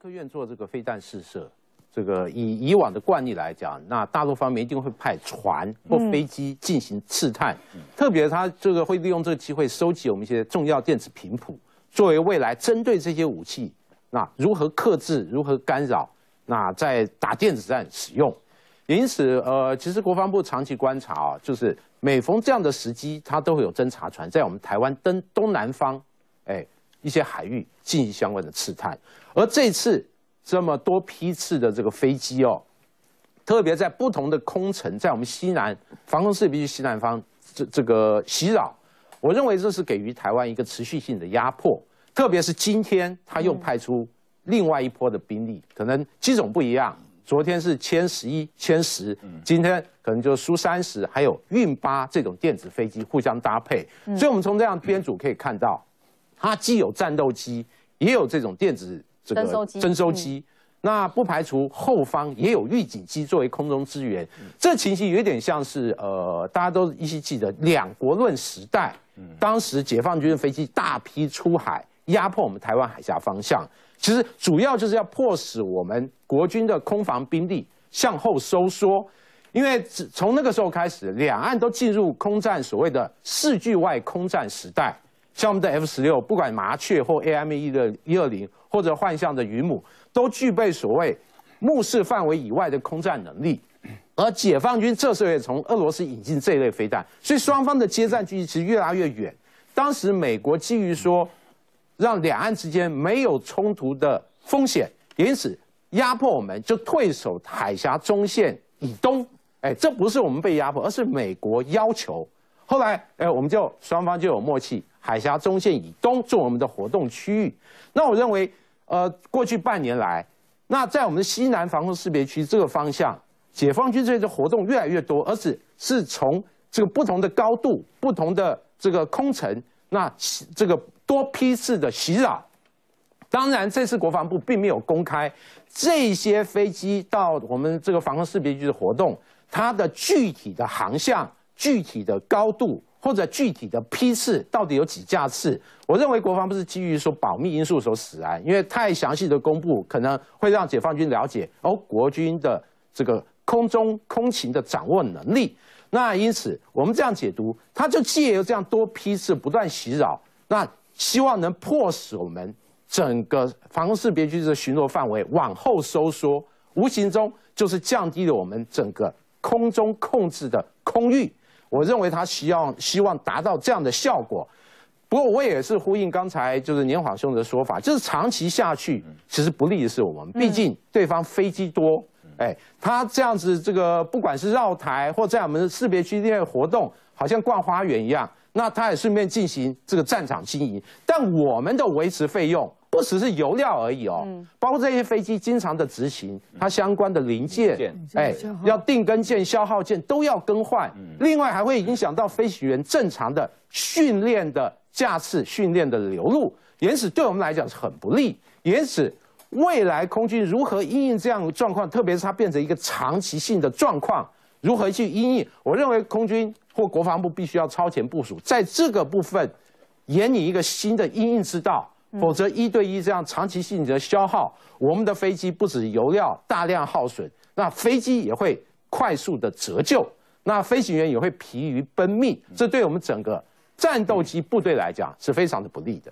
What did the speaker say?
科院做这个飞弹试射，这个以以往的惯例来讲，那大陆方面一定会派船或飞机进行刺探，特别他这个会利用这个机会收集我们一些重要电子频谱，作为未来针对这些武器，那如何克制、如何干扰，那在打电子战使用。因此，呃，其实国防部长期观察啊，就是每逢这样的时机，它都会有侦察船在我们台湾东东南方，哎。一些海域进行相关的刺探，而这次这么多批次的这个飞机哦，特别在不同的空城，在我们西南防空识别区西南方这这个袭扰，我认为这是给予台湾一个持续性的压迫。特别是今天他又派出另外一波的兵力，可能机种不一样，昨天是歼十一、歼十，今天可能就苏三十，还有运八这种电子飞机互相搭配。所以，我们从这样编组可以看到。它既有战斗机，也有这种电子这个征收机，那不排除后方也有预警机作为空中支援。这情形有点像是呃，大家都依稀记得两国论时代，当时解放军的飞机大批出海压迫我们台湾海峡方向，其实主要就是要迫使我们国军的空防兵力向后收缩，因为从那个时候开始，两岸都进入空战所谓的视距外空战时代。像我们的 F 十六，不管麻雀或 AME 一的一二零，或者幻象的云母，都具备所谓目视范围以外的空战能力。而解放军这时候也从俄罗斯引进这一类飞弹，所以双方的接战距离其实越拉越远。当时美国基于说让两岸之间没有冲突的风险，因此压迫我们就退守海峡中线以东。哎，这不是我们被压迫，而是美国要求。后来，哎，我们就双方就有默契。海峡中线以东做我们的活动区域，那我认为，呃，过去半年来，那在我们西南防空识别区这个方向，解放军这些活动越来越多，而且是从这个不同的高度、不同的这个空层，那这个多批次的袭扰。当然，这次国防部并没有公开这些飞机到我们这个防空识别区的活动，它的具体的航向、具体的高度。或者具体的批次到底有几架次？我认为国防部是基于说保密因素所使然，因为太详细的公布可能会让解放军了解哦国军的这个空中空情的掌握能力。那因此我们这样解读，他就借由这样多批次不断袭扰，那希望能迫使我们整个防空识别区的巡逻范围往后收缩，无形中就是降低了我们整个空中控制的空域。我认为他希望希望达到这样的效果，不过我也是呼应刚才就是年华兄的说法，就是长期下去其实不利的是我们，毕竟对方飞机多，哎，他这样子这个不管是绕台或在我们的识别区内活动，好像逛花园一样，那他也顺便进行这个战场经营，但我们的维持费用。不只是油料而已哦，包括这些飞机经常的执行，它相关的零件，哎，要定根件、消耗件都要更换。另外还会影响到飞行员正常的训练的架次、训练的流入，因此对我们来讲是很不利。因此，未来空军如何应应这样的状况，特别是它变成一个长期性的状况，如何去应应？我认为空军或国防部必须要超前部署，在这个部分研拟一个新的应应之道。否则，一对一这样长期性的消耗，我们的飞机不止油料大量耗损，那飞机也会快速的折旧，那飞行员也会疲于奔命，这对我们整个战斗机部队来讲是非常的不利的。